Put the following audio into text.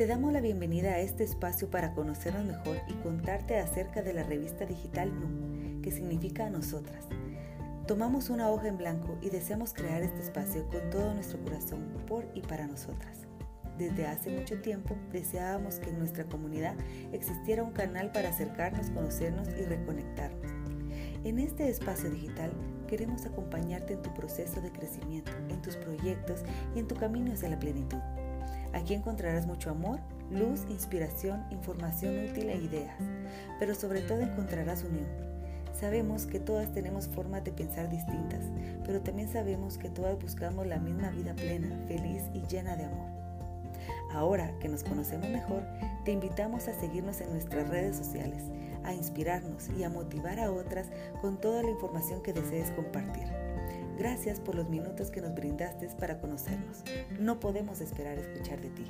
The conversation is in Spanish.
Te damos la bienvenida a este espacio para conocernos mejor y contarte acerca de la revista digital NU, que significa nosotras. Tomamos una hoja en blanco y deseamos crear este espacio con todo nuestro corazón por y para nosotras. Desde hace mucho tiempo deseábamos que en nuestra comunidad existiera un canal para acercarnos, conocernos y reconectarnos. En este espacio digital queremos acompañarte en tu proceso de crecimiento, en tus proyectos y en tu camino hacia la plenitud. Aquí encontrarás mucho amor, luz, inspiración, información útil e ideas, pero sobre todo encontrarás unión. Sabemos que todas tenemos formas de pensar distintas, pero también sabemos que todas buscamos la misma vida plena, feliz y llena de amor. Ahora que nos conocemos mejor, te invitamos a seguirnos en nuestras redes sociales, a inspirarnos y a motivar a otras con toda la información que desees compartir. Gracias por los minutos que nos brindaste para conocernos. No podemos esperar escuchar de ti.